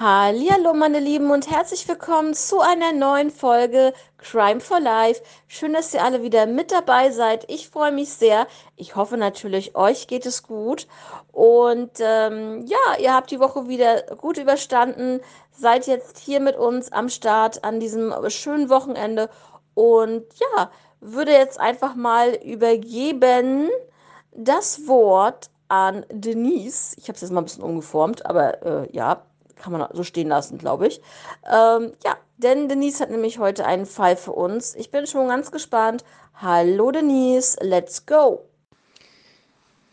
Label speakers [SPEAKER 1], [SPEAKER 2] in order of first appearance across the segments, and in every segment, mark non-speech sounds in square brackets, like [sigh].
[SPEAKER 1] Hallo meine Lieben und herzlich willkommen zu einer neuen Folge Crime for Life. Schön, dass ihr alle wieder mit dabei seid. Ich freue mich sehr. Ich hoffe natürlich, euch geht es gut. Und ähm, ja, ihr habt die Woche wieder gut überstanden. Seid jetzt hier mit uns am Start an diesem schönen Wochenende. Und ja, würde jetzt einfach mal übergeben das Wort an Denise. Ich habe es jetzt mal ein bisschen umgeformt, aber äh, ja, kann man so stehen lassen, glaube ich. Ähm, ja, denn Denise hat nämlich heute einen Fall für uns. Ich bin schon ganz gespannt. Hallo Denise, let's go.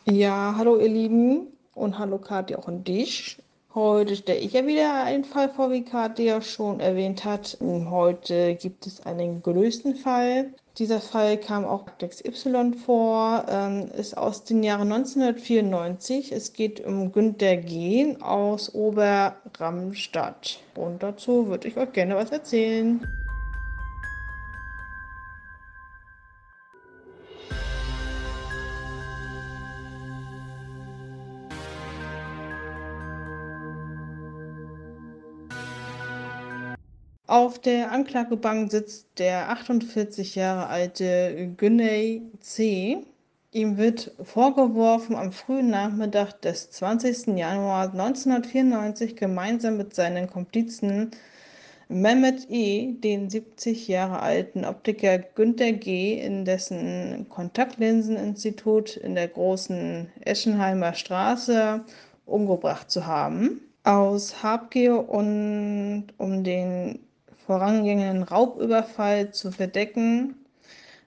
[SPEAKER 2] Ja, hallo ihr Lieben und hallo Kathi auch an dich. Heute stelle ich ja wieder einen Fall vor, wie Kathi ja schon erwähnt hat. Heute gibt es einen gelösten Fall. Dieser Fall kam auch Dex Y vor, ähm, ist aus den Jahren 1994. Es geht um Günter G. aus Oberramstadt. Und dazu würde ich euch gerne was erzählen. Auf der Anklagebank sitzt der 48 Jahre alte Güney C. Ihm wird vorgeworfen, am frühen Nachmittag des 20. Januar 1994 gemeinsam mit seinen Komplizen Mehmet E., den 70 Jahre alten Optiker Günter G., in dessen Kontaktlinseninstitut in der großen Eschenheimer Straße umgebracht zu haben. Aus Habgier und um den vorangegangenen Raubüberfall zu verdecken.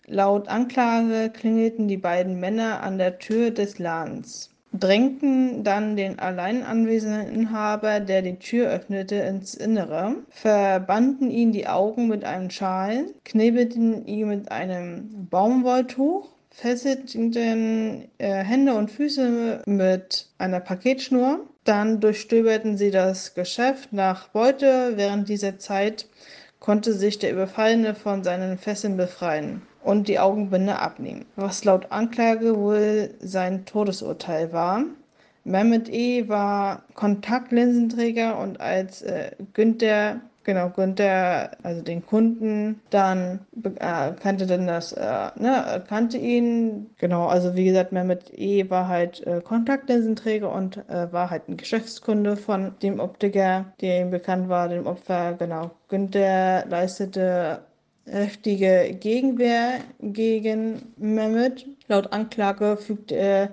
[SPEAKER 2] Laut Anklage klingelten die beiden Männer an der Tür des Ladens, drängten dann den allein anwesenden Inhaber, der die Tür öffnete, ins Innere, verbanden ihn die Augen mit einem Schal, knebelten ihn mit einem Baumwolltuch, fesselten äh, Hände und Füße mit einer Paketschnur. Dann durchstöberten sie das Geschäft nach Beute. Während dieser Zeit konnte sich der Überfallene von seinen Fesseln befreien und die Augenbinde abnehmen, was laut Anklage wohl sein Todesurteil war. Mehmet E. war Kontaktlinsenträger und als äh, Günther genau, Günther, also den Kunden, dann äh, kannte dann das, äh, ne, kannte ihn, genau, also wie gesagt, Mehmet E. war halt äh, Kontaktlinsenträger und äh, war halt ein Geschäftskunde von dem Optiker, der ihm bekannt war, dem Opfer, genau. Günther leistete heftige Gegenwehr gegen Mehmet. Laut Anklage fügte er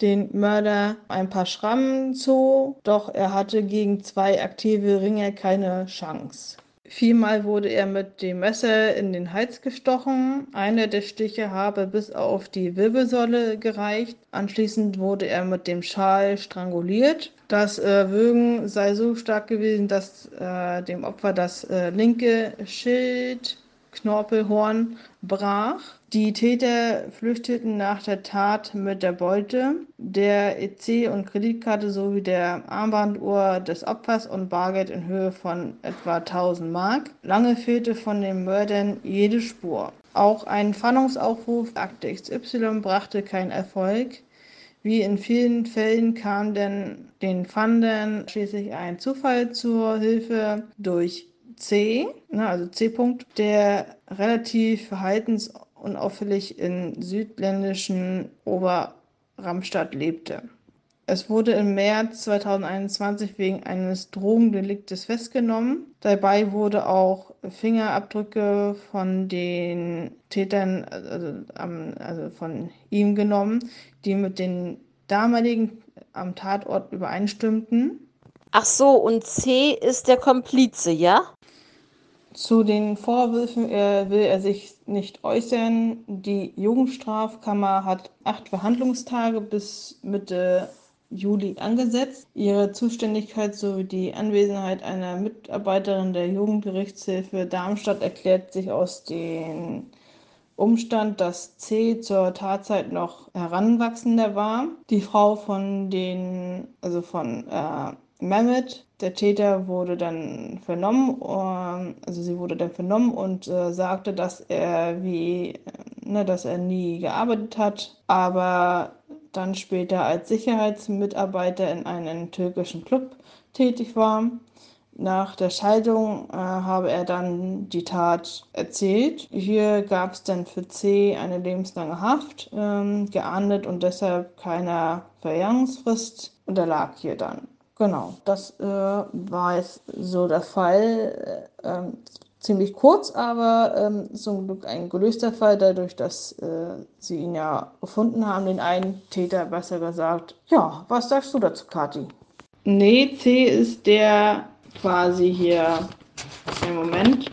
[SPEAKER 2] den Mörder ein paar Schrammen zu, doch er hatte gegen zwei aktive Ringer keine Chance. Viermal wurde er mit dem Messer in den Hals gestochen. Einer der Stiche habe bis auf die Wirbelsäule gereicht. Anschließend wurde er mit dem Schal stranguliert. Das äh, Würgen sei so stark gewesen, dass äh, dem Opfer das äh, linke Schild Knorpelhorn brach. Die Täter flüchteten nach der Tat mit der Beute, der EC- und Kreditkarte sowie der Armbanduhr des Opfers und Bargeld in Höhe von etwa 1000 Mark. Lange fehlte von den Mördern jede Spur. Auch ein Fahndungsaufruf Akte XY brachte keinen Erfolg. Wie in vielen Fällen kam denn den Fandern schließlich ein Zufall zur Hilfe durch C, ne, also C. -Punkt, der relativ verhaltensunauffällig in südländischen Oberramstadt lebte. Es wurde im März 2021 wegen eines Drogendeliktes festgenommen. Dabei wurde auch Fingerabdrücke von den Tätern, also, also von ihm genommen, die mit den damaligen am Tatort übereinstimmten.
[SPEAKER 1] Ach so, und C ist der Komplize, ja?
[SPEAKER 2] Zu den Vorwürfen äh, will er sich nicht äußern. Die Jugendstrafkammer hat acht Verhandlungstage bis Mitte Juli angesetzt. Ihre Zuständigkeit sowie die Anwesenheit einer Mitarbeiterin der Jugendgerichtshilfe Darmstadt erklärt sich aus dem Umstand, dass C zur Tatzeit noch heranwachsender war. Die Frau von den, also von äh, Mehmet, der Täter, wurde dann vernommen, ähm, also sie wurde dann vernommen und äh, sagte, dass er wie, äh, ne, dass er nie gearbeitet hat, aber dann später als Sicherheitsmitarbeiter in einem türkischen Club tätig war. Nach der Scheidung äh, habe er dann die Tat erzählt. Hier gab es dann für C eine lebenslange Haft ähm, geahndet und deshalb keine Verjährungsfrist unterlag hier dann. Genau, das äh, war jetzt so der Fall. Äh, ähm, ziemlich kurz, aber ähm, zum Glück ein gelöster Fall, dadurch, dass äh, sie ihn ja gefunden haben, den einen Täter, besser gesagt. Ja, was sagst du dazu, Kathi? Nee, C ist der quasi hier im Moment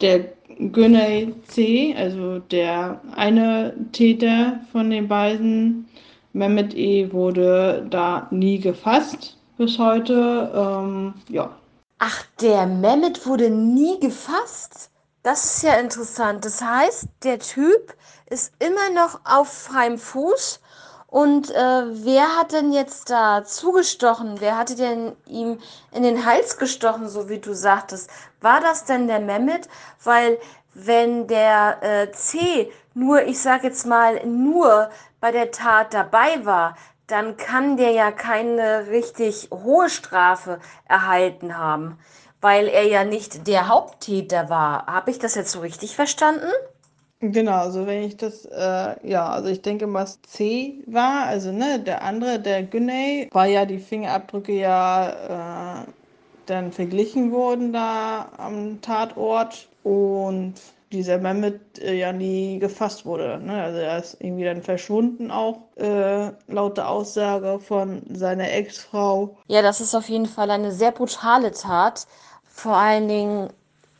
[SPEAKER 2] der Güney C, also der eine Täter von den beiden. Mehmet E wurde da nie gefasst bis heute. Ähm, ja.
[SPEAKER 1] Ach, der Mehmet wurde nie gefasst? Das ist ja interessant. Das heißt, der Typ ist immer noch auf freiem Fuß und äh, wer hat denn jetzt da zugestochen? Wer hatte denn ihm in den Hals gestochen, so wie du sagtest? War das denn der Mehmet? Weil wenn der äh, C nur, ich sag jetzt mal, nur bei der Tat dabei war, dann kann der ja keine richtig hohe Strafe erhalten haben, weil er ja nicht der Haupttäter war. Habe ich das jetzt so richtig verstanden?
[SPEAKER 2] Genau, also wenn ich das, äh, ja, also ich denke, was C war, also ne, der andere, der Güney, war ja die Fingerabdrücke ja äh, dann verglichen worden da am Tatort und dieser Mehmet äh, ja nie gefasst wurde. Ne? Also er ist irgendwie dann verschwunden auch, äh, laut der Aussage von seiner Ex-Frau.
[SPEAKER 1] Ja, das ist auf jeden Fall eine sehr brutale Tat. Vor allen Dingen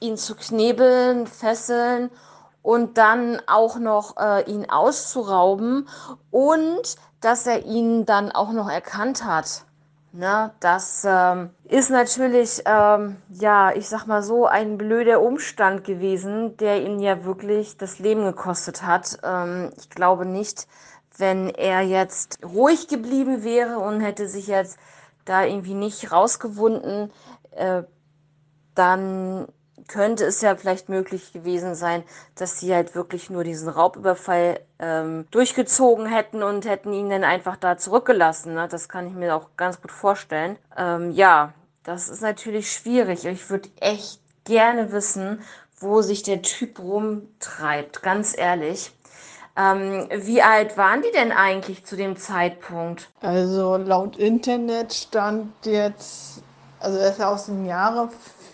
[SPEAKER 1] ihn zu knebeln, fesseln und dann auch noch äh, ihn auszurauben und dass er ihn dann auch noch erkannt hat. Ne, das ähm, ist natürlich, ähm, ja, ich sag mal so, ein blöder Umstand gewesen, der ihn ja wirklich das Leben gekostet hat. Ähm, ich glaube nicht, wenn er jetzt ruhig geblieben wäre und hätte sich jetzt da irgendwie nicht rausgewunden, äh, dann könnte es ja vielleicht möglich gewesen sein, dass sie halt wirklich nur diesen Raubüberfall ähm, durchgezogen hätten und hätten ihn dann einfach da zurückgelassen. Ne? Das kann ich mir auch ganz gut vorstellen. Ähm, ja, das ist natürlich schwierig. Ich würde echt gerne wissen, wo sich der Typ rumtreibt, ganz ehrlich. Ähm, wie alt waren die denn eigentlich zu dem Zeitpunkt?
[SPEAKER 2] Also laut Internet stand jetzt, also er ist aus dem Jahre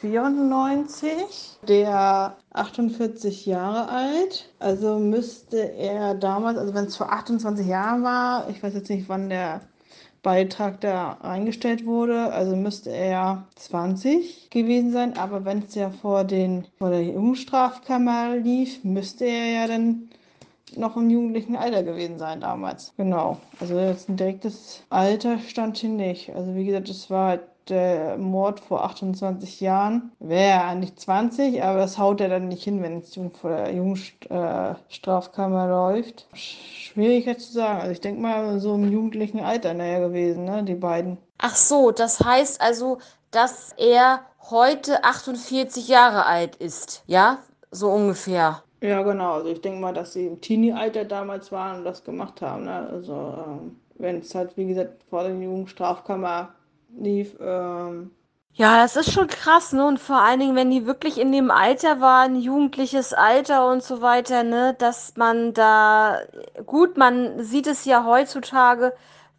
[SPEAKER 2] 94, der 48 Jahre alt. Also müsste er damals, also wenn es vor 28 Jahren war, ich weiß jetzt nicht, wann der Beitrag da eingestellt wurde, also müsste er 20 gewesen sein. Aber wenn es ja vor, den, vor der Jugendstrafkammer lief, müsste er ja dann noch im jugendlichen Alter gewesen sein damals. Genau. Also jetzt ein direktes Alter stand hier nicht. Also wie gesagt, es war halt der Mord vor 28 Jahren. Wäre er eigentlich 20, aber das haut er dann nicht hin, wenn es vor der Jugendstrafkammer läuft. Schwierig jetzt zu sagen. Also ich denke mal, so im jugendlichen Alter näher gewesen, ne, die beiden.
[SPEAKER 1] Ach so, das heißt also, dass er heute 48 Jahre alt ist, ja? So ungefähr.
[SPEAKER 2] Ja, genau. Also ich denke mal, dass sie im Teenie-Alter damals waren und das gemacht haben. Ne? Also ähm, wenn es halt, wie gesagt, vor der Jugendstrafkammer lief. Ähm
[SPEAKER 1] ja, das ist schon krass, ne? Und vor allen Dingen, wenn die wirklich in dem Alter waren, jugendliches Alter und so weiter, ne, dass man da, gut, man sieht es ja heutzutage,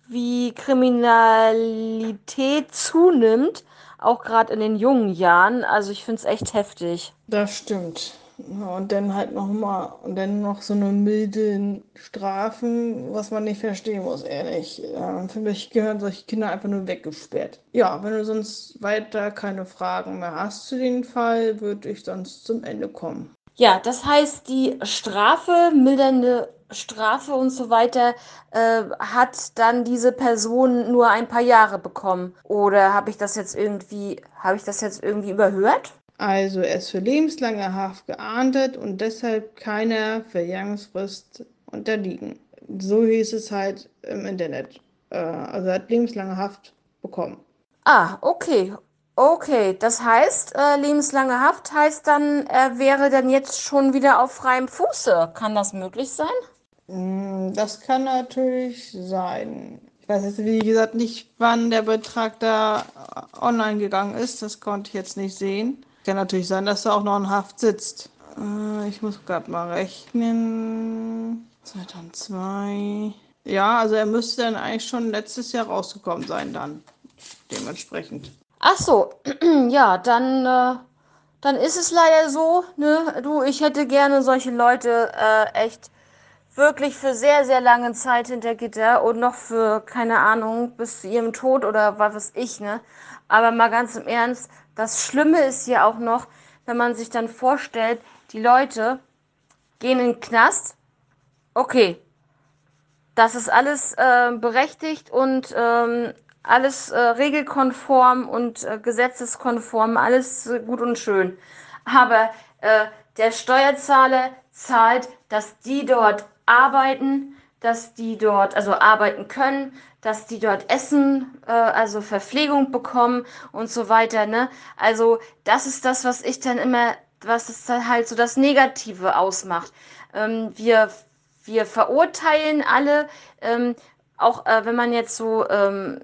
[SPEAKER 1] wie Kriminalität zunimmt, auch gerade in den jungen Jahren. Also ich finde es echt heftig.
[SPEAKER 2] Das stimmt. Und dann halt noch mal und dann noch so eine milden Strafen, was man nicht verstehen muss, ehrlich. Äh, für mich gehören solche Kinder einfach nur weggesperrt. Ja, wenn du sonst weiter keine Fragen mehr hast zu dem Fall, würde ich sonst zum Ende kommen.
[SPEAKER 1] Ja, das heißt, die Strafe, mildernde Strafe und so weiter, äh, hat dann diese Person nur ein paar Jahre bekommen. Oder habe ich das jetzt irgendwie, habe ich das jetzt irgendwie überhört?
[SPEAKER 2] Also er ist für lebenslange Haft geahndet und deshalb keiner Verjährungsfrist unterliegen. So hieß es halt im Internet. Äh, also er hat lebenslange Haft bekommen.
[SPEAKER 1] Ah, okay. Okay, das heißt, äh, lebenslange Haft heißt dann, er wäre dann jetzt schon wieder auf freiem Fuße. Kann das möglich sein?
[SPEAKER 2] Mm, das kann natürlich sein. Ich weiß jetzt, wie gesagt, nicht, wann der Betrag da online gegangen ist. Das konnte ich jetzt nicht sehen. Kann natürlich sein, dass er auch noch in Haft sitzt. Äh, ich muss gerade mal rechnen. 2002. Ja, also er müsste dann eigentlich schon letztes Jahr rausgekommen sein dann. Dementsprechend.
[SPEAKER 1] Ach so, [clears throat] ja, dann, äh, dann ist es leider so, ne? Du, ich hätte gerne solche Leute äh, echt wirklich für sehr, sehr lange Zeit hinter Gitter und noch für, keine Ahnung, bis zu ihrem Tod oder was weiß ich, ne? Aber mal ganz im Ernst, das Schlimme ist hier auch noch, wenn man sich dann vorstellt, die Leute gehen in den Knast. Okay, das ist alles äh, berechtigt und ähm, alles äh, regelkonform und äh, gesetzeskonform, alles äh, gut und schön. Aber äh, der Steuerzahler zahlt, dass die dort arbeiten, dass die dort also arbeiten können, dass die dort essen, äh, also Verpflegung bekommen und so weiter. Ne? Also das ist das, was ich dann immer, was es dann halt so das Negative ausmacht. Ähm, wir, wir verurteilen alle, ähm, auch äh, wenn man jetzt so ähm,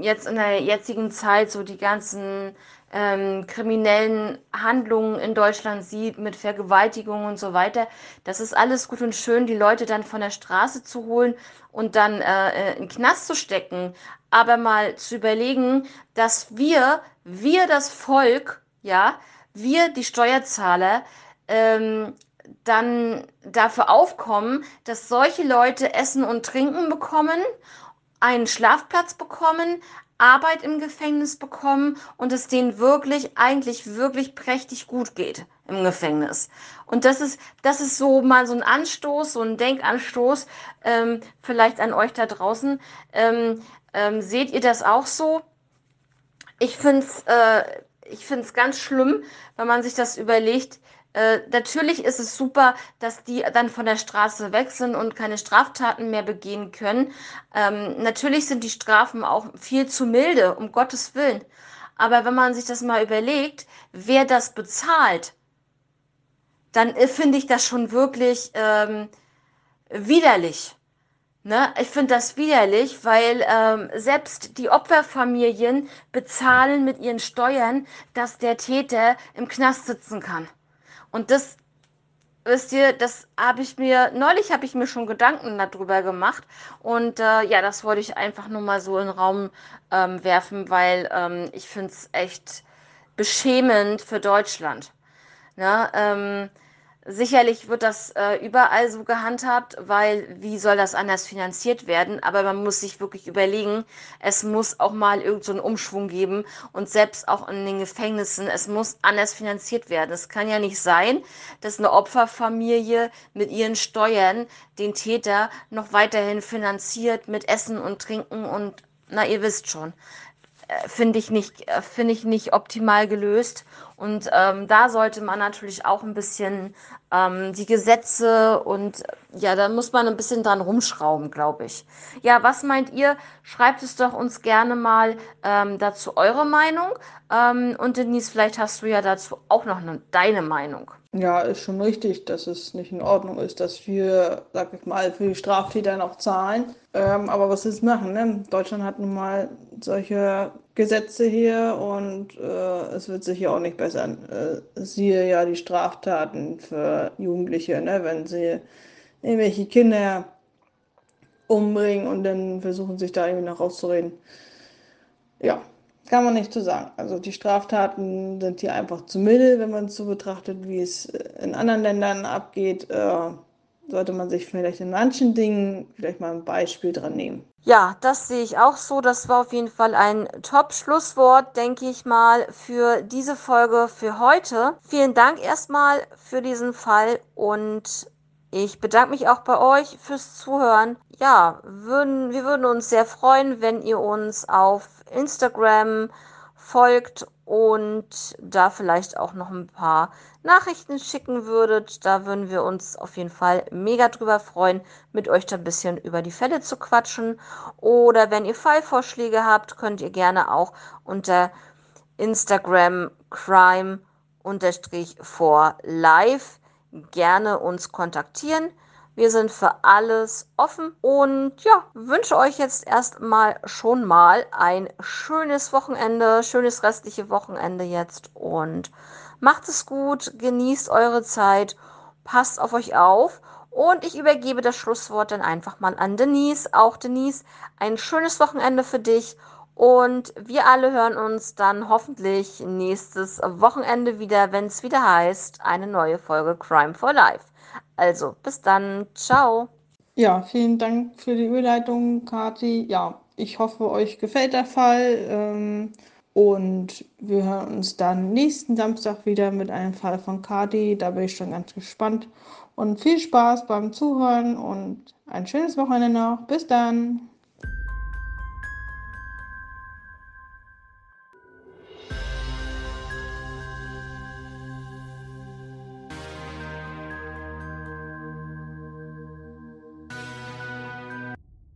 [SPEAKER 1] jetzt in der jetzigen Zeit so die ganzen ähm, kriminellen Handlungen in Deutschland sieht mit Vergewaltigung und so weiter. Das ist alles gut und schön, die Leute dann von der Straße zu holen und dann äh, in den Knast zu stecken. Aber mal zu überlegen, dass wir, wir das Volk, ja, wir die Steuerzahler, ähm, dann dafür aufkommen, dass solche Leute Essen und Trinken bekommen einen Schlafplatz bekommen, Arbeit im Gefängnis bekommen und es denen wirklich, eigentlich wirklich prächtig gut geht im Gefängnis. Und das ist, das ist so mal so ein Anstoß, so ein Denkanstoß, ähm, vielleicht an euch da draußen. Ähm, ähm, seht ihr das auch so? Ich finde es äh, ich find's ganz schlimm, wenn man sich das überlegt, äh, natürlich ist es super, dass die dann von der Straße weg sind und keine Straftaten mehr begehen können. Ähm, natürlich sind die Strafen auch viel zu milde, um Gottes Willen. Aber wenn man sich das mal überlegt, wer das bezahlt, dann äh, finde ich das schon wirklich ähm, widerlich. Ne? Ich finde das widerlich, weil ähm, selbst die Opferfamilien bezahlen mit ihren Steuern, dass der Täter im Knast sitzen kann. Und das, wisst ihr, das habe ich mir, neulich habe ich mir schon Gedanken darüber gemacht. Und äh, ja, das wollte ich einfach nur mal so in den Raum ähm, werfen, weil ähm, ich finde es echt beschämend für Deutschland. Ne? Ähm, Sicherlich wird das äh, überall so gehandhabt, weil wie soll das anders finanziert werden? Aber man muss sich wirklich überlegen, es muss auch mal irgendeinen so Umschwung geben und selbst auch in den Gefängnissen, es muss anders finanziert werden. Es kann ja nicht sein, dass eine Opferfamilie mit ihren Steuern den Täter noch weiterhin finanziert mit Essen und Trinken und na, ihr wisst schon. Äh, finde ich nicht, äh, finde ich nicht optimal gelöst. Und ähm, da sollte man natürlich auch ein bisschen ähm, die Gesetze und ja, da muss man ein bisschen dran rumschrauben, glaube ich. Ja, was meint ihr? Schreibt es doch uns gerne mal ähm, dazu eure Meinung. Ähm, und Denise, vielleicht hast du ja dazu auch noch eine, deine Meinung.
[SPEAKER 2] Ja, ist schon richtig, dass es nicht in Ordnung ist, dass wir, sag ich mal, für die Straftäter noch zahlen. Ähm, aber was ist machen? Ne? Deutschland hat nun mal solche Gesetze hier und äh, es wird sich ja auch nicht bessern. Äh, siehe ja die Straftaten für Jugendliche, ne? wenn sie irgendwelche Kinder umbringen und dann versuchen sich da irgendwie noch rauszureden. Ja, kann man nicht so sagen. Also die Straftaten sind hier einfach zu milde, wenn man es so betrachtet, wie es in anderen Ländern abgeht. Äh, sollte man sich vielleicht in manchen Dingen vielleicht mal ein Beispiel dran nehmen.
[SPEAKER 1] Ja, das sehe ich auch so. Das war auf jeden Fall ein Top-Schlusswort, denke ich mal, für diese Folge für heute. Vielen Dank erstmal für diesen Fall und ich bedanke mich auch bei euch fürs Zuhören. Ja, würden, wir würden uns sehr freuen, wenn ihr uns auf Instagram folgt und da vielleicht auch noch ein paar Nachrichten schicken würdet. Da würden wir uns auf jeden Fall mega drüber freuen, mit euch da ein bisschen über die Fälle zu quatschen. Oder wenn ihr Fallvorschläge habt, könnt ihr gerne auch unter Instagram crime for live gerne uns kontaktieren. Wir sind für alles offen und ja, wünsche euch jetzt erstmal schon mal ein schönes Wochenende, schönes restliche Wochenende jetzt und macht es gut, genießt eure Zeit, passt auf euch auf und ich übergebe das Schlusswort dann einfach mal an Denise. Auch Denise, ein schönes Wochenende für dich und wir alle hören uns dann hoffentlich nächstes Wochenende wieder, wenn es wieder heißt, eine neue Folge Crime for Life. Also, bis dann. Ciao.
[SPEAKER 2] Ja, vielen Dank für die Überleitung, Kati. Ja, ich hoffe, euch gefällt der Fall. Ähm, und wir hören uns dann nächsten Samstag wieder mit einem Fall von Kati. Da bin ich schon ganz gespannt. Und viel Spaß beim Zuhören und ein schönes Wochenende noch. Bis dann.